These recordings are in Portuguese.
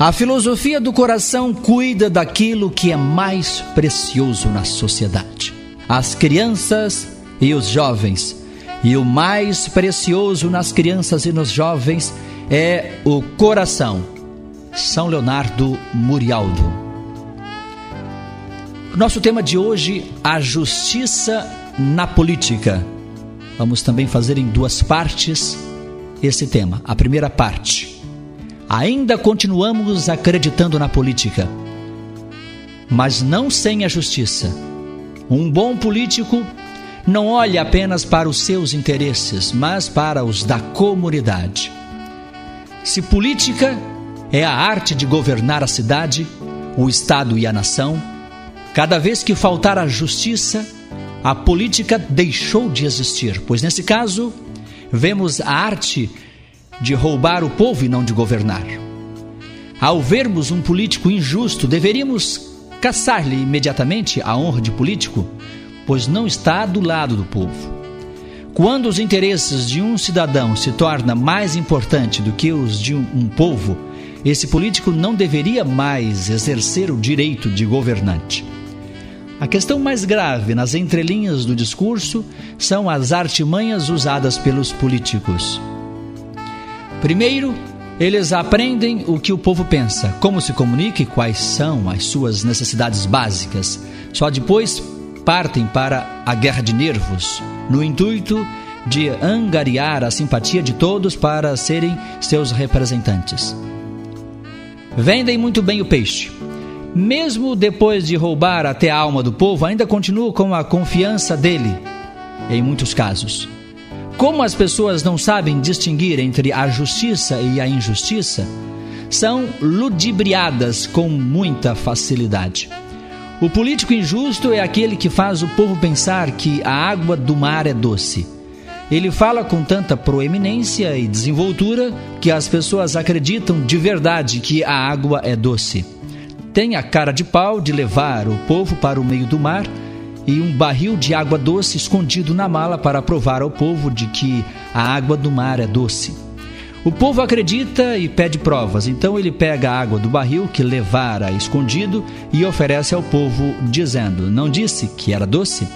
A filosofia do coração cuida daquilo que é mais precioso na sociedade: as crianças e os jovens. E o mais precioso nas crianças e nos jovens é o coração. São Leonardo Murialdo. Nosso tema de hoje: a justiça na política. Vamos também fazer em duas partes esse tema. A primeira parte Ainda continuamos acreditando na política, mas não sem a justiça. Um bom político não olha apenas para os seus interesses, mas para os da comunidade. Se política é a arte de governar a cidade, o Estado e a nação, cada vez que faltar a justiça, a política deixou de existir, pois nesse caso, vemos a arte de roubar o povo e não de governar. Ao vermos um político injusto, deveríamos caçar-lhe imediatamente a honra de político, pois não está do lado do povo. Quando os interesses de um cidadão se tornam mais importantes do que os de um, povo, esse político não deveria mais exercer o direito de governante. A questão mais grave nas entrelinhas do discurso são as artimanhas usadas pelos políticos. Primeiro, eles aprendem o que o povo pensa, como se comunica e quais são as suas necessidades básicas. Só depois partem para a guerra de nervos, no intuito de angariar a simpatia de todos para serem seus representantes. Vendem muito bem o peixe. Mesmo depois de roubar até a alma do povo, ainda continuam com a confiança dele, em muitos casos. Como as pessoas não sabem distinguir entre a justiça e a injustiça, são ludibriadas com muita facilidade. O político injusto é aquele que faz o povo pensar que a água do mar é doce. Ele fala com tanta proeminência e desenvoltura que as pessoas acreditam de verdade que a água é doce. Tem a cara de pau de levar o povo para o meio do mar e um barril de água doce escondido na mala para provar ao povo de que a água do mar é doce. O povo acredita e pede provas, então ele pega a água do barril que levara escondido e oferece ao povo, dizendo: Não disse que era doce?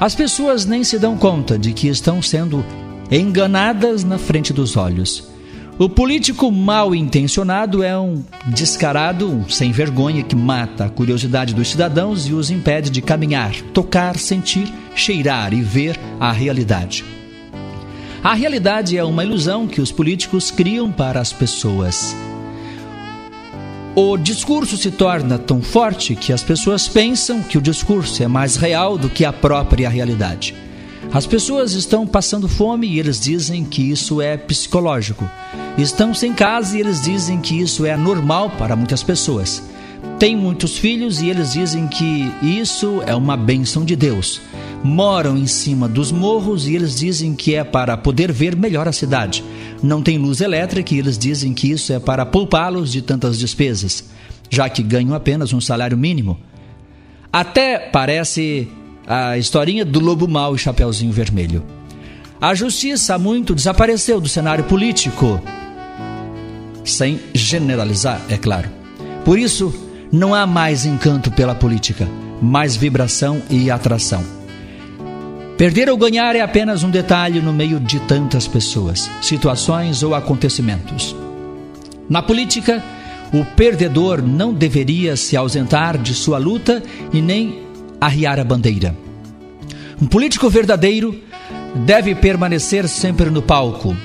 As pessoas nem se dão conta de que estão sendo enganadas na frente dos olhos. O político mal intencionado é um descarado, um sem vergonha que mata a curiosidade dos cidadãos e os impede de caminhar, tocar, sentir, cheirar e ver a realidade. A realidade é uma ilusão que os políticos criam para as pessoas. O discurso se torna tão forte que as pessoas pensam que o discurso é mais real do que a própria realidade. As pessoas estão passando fome e eles dizem que isso é psicológico. Estão sem casa e eles dizem que isso é normal para muitas pessoas. Têm muitos filhos e eles dizem que isso é uma bênção de Deus. Moram em cima dos morros e eles dizem que é para poder ver melhor a cidade. Não tem luz elétrica e eles dizem que isso é para poupá-los de tantas despesas, já que ganham apenas um salário mínimo. Até parece a historinha do lobo mau e chapeuzinho vermelho. A justiça há muito desapareceu do cenário político, sem generalizar, é claro. Por isso, não há mais encanto pela política, mais vibração e atração. Perder ou ganhar é apenas um detalhe no meio de tantas pessoas, situações ou acontecimentos. Na política, o perdedor não deveria se ausentar de sua luta e nem arriar a bandeira. Um político verdadeiro deve permanecer sempre no palco,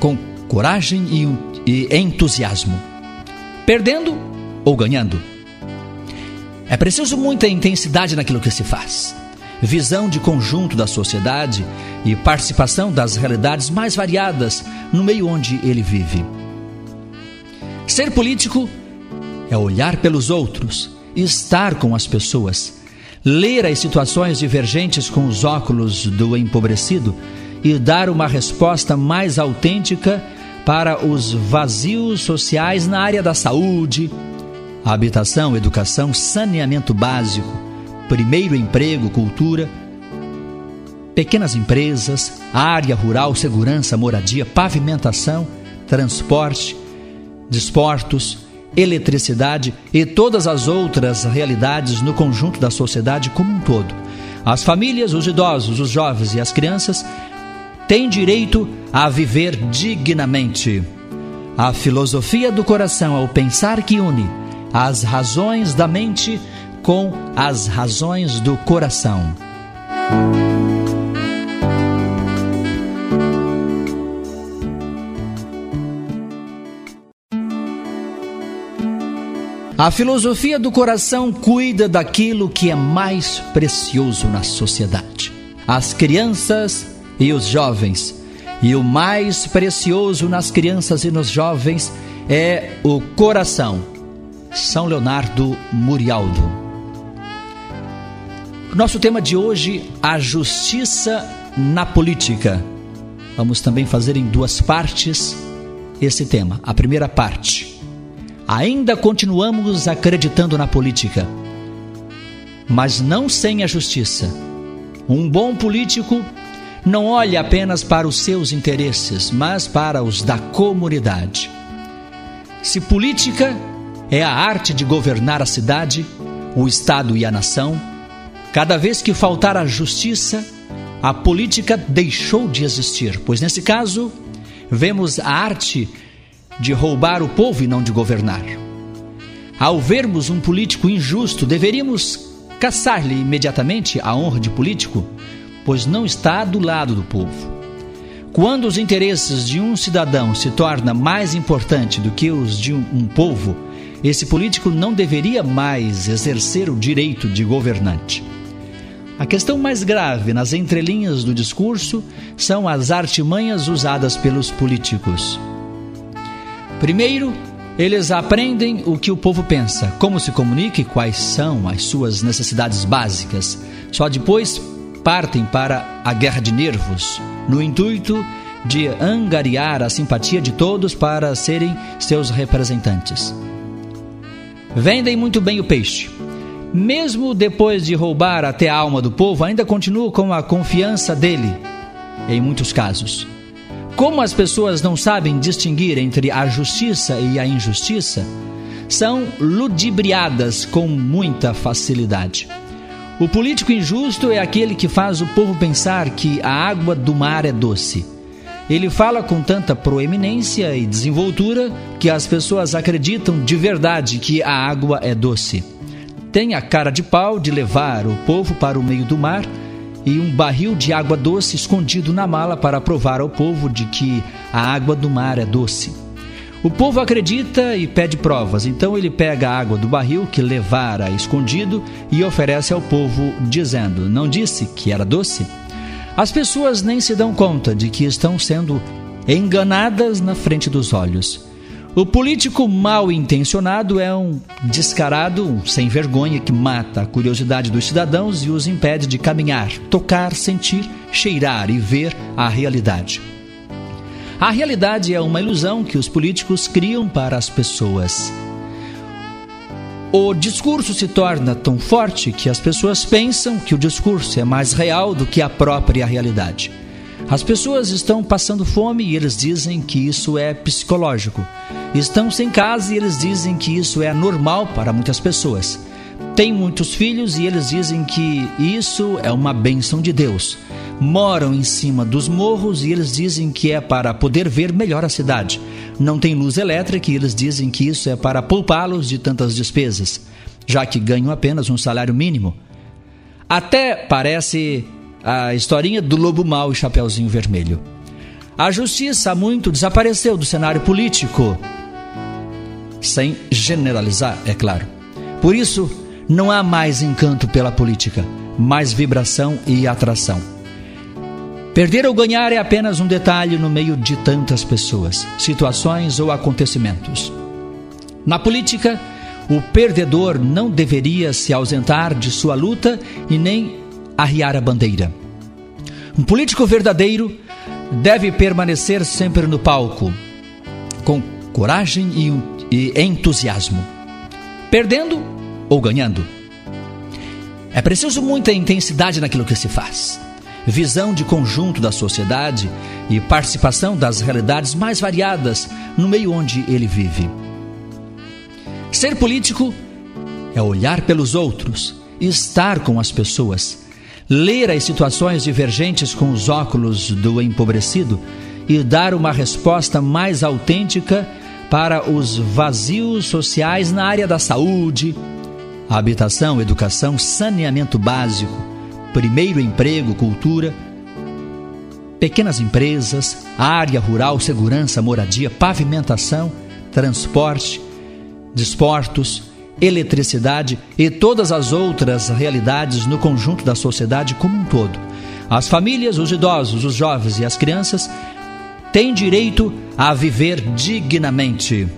com coragem e, entusiasmo, perdendo ou ganhando. É preciso muita intensidade naquilo que se faz, visão de conjunto da sociedade e participação das realidades mais variadas no meio onde ele vive. Ser político é olhar pelos outros, estar com as pessoas ler as situações divergentes com os óculos do empobrecido e dar uma resposta mais autêntica para os vazios sociais na área da saúde, habitação, educação, saneamento básico, primeiro emprego, cultura, pequenas empresas, área rural, segurança, moradia, pavimentação, transporte, desportos, eletricidade e todas as outras realidades no conjunto da sociedade como um todo. As famílias, os idosos, os jovens e as crianças têm direito a viver dignamente. A filosofia do coração é o pensar que une as razões da mente com as razões do coração. A filosofia do coração cuida daquilo que é mais precioso na sociedade: as crianças e os jovens. E o mais precioso nas crianças e nos jovens é o coração. São Leonardo Murialdo. Nosso tema de hoje: a justiça na política. Vamos também fazer em duas partes esse tema. A primeira parte Ainda continuamos acreditando na política, mas não sem a justiça. Um bom político não olha apenas para os seus interesses, mas para os da comunidade. Se política é a arte de governar a cidade, o Estado e a nação, cada vez que faltar a justiça, a política deixou de existir, pois nesse caso, vemos a arte de roubar o povo e não de governar. Ao vermos um político injusto, deveríamos caçar-lhe imediatamente a honra de político, pois não está do lado do povo. Quando os interesses de um cidadão se tornam mais importantes do que os de um povo, esse político não deveria mais exercer o direito de governante. A questão mais grave nas entrelinhas do discurso são as artimanhas usadas pelos políticos. Primeiro, eles aprendem o que o povo pensa, como se comunica e quais são as suas necessidades básicas. Só depois partem para a guerra de nervos, no intuito de angariar a simpatia de todos para serem seus representantes. Vendem muito bem o peixe. Mesmo depois de roubar até a alma do povo, ainda continuam com a confiança dele, em muitos casos. Como as pessoas não sabem distinguir entre a justiça e a injustiça, são ludibriadas com muita facilidade. O político injusto é aquele que faz o povo pensar que a água do mar é doce. Ele fala com tanta proeminência e desenvoltura que as pessoas acreditam de verdade que a água é doce. Tem a cara de pau de levar o povo para o meio do mar e um barril de água doce escondido na mala para provar ao povo de que a água do mar é doce. O povo acredita e pede provas, então ele pega a água do barril que levara escondido e oferece ao povo, dizendo: Não disse que era doce? As pessoas nem se dão conta de que estão sendo enganadas na frente dos olhos. O político mal intencionado é um descarado, sem vergonha que mata a curiosidade dos cidadãos e os impede de caminhar, tocar, sentir, cheirar e ver a realidade. A realidade é uma ilusão que os políticos criam para as pessoas. O discurso se torna tão forte que as pessoas pensam que o discurso é mais real do que a própria realidade. As pessoas estão passando fome e eles dizem que isso é psicológico. Estão sem casa e eles dizem que isso é normal para muitas pessoas. Têm muitos filhos e eles dizem que isso é uma bênção de Deus. Moram em cima dos morros e eles dizem que é para poder ver melhor a cidade. Não tem luz elétrica e eles dizem que isso é para poupá-los de tantas despesas, já que ganham apenas um salário mínimo. Até parece a historinha do lobo mau e chapeuzinho vermelho. A justiça há muito desapareceu do cenário político, sem generalizar, é claro. Por isso, não há mais encanto pela política, mais vibração e atração. Perder ou ganhar é apenas um detalhe no meio de tantas pessoas, situações ou acontecimentos. Na política, o perdedor não deveria se ausentar de sua luta e nem arriar a bandeira. Um político verdadeiro deve permanecer sempre no palco, com coragem e, e entusiasmo, perdendo ou ganhando. É preciso muita intensidade naquilo que se faz, visão de conjunto da sociedade e participação das realidades mais variadas no meio onde ele vive. Ser político é olhar pelos outros, estar com as pessoas, ler as situações divergentes com os óculos do empobrecido e dar uma resposta mais autêntica para os vazios sociais na área da saúde, habitação, educação, saneamento básico, primeiro emprego, cultura, pequenas empresas, área rural, segurança, moradia, pavimentação, transporte, desportos, eletricidade e todas as outras realidades no conjunto da sociedade como um todo. As famílias, os idosos, os jovens e as crianças têm direito a viver dignamente.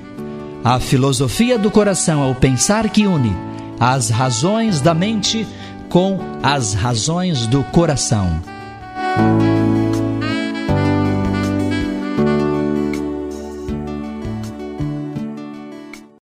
A filosofia do coração é o pensar que une as razões da mente com as razões do coração.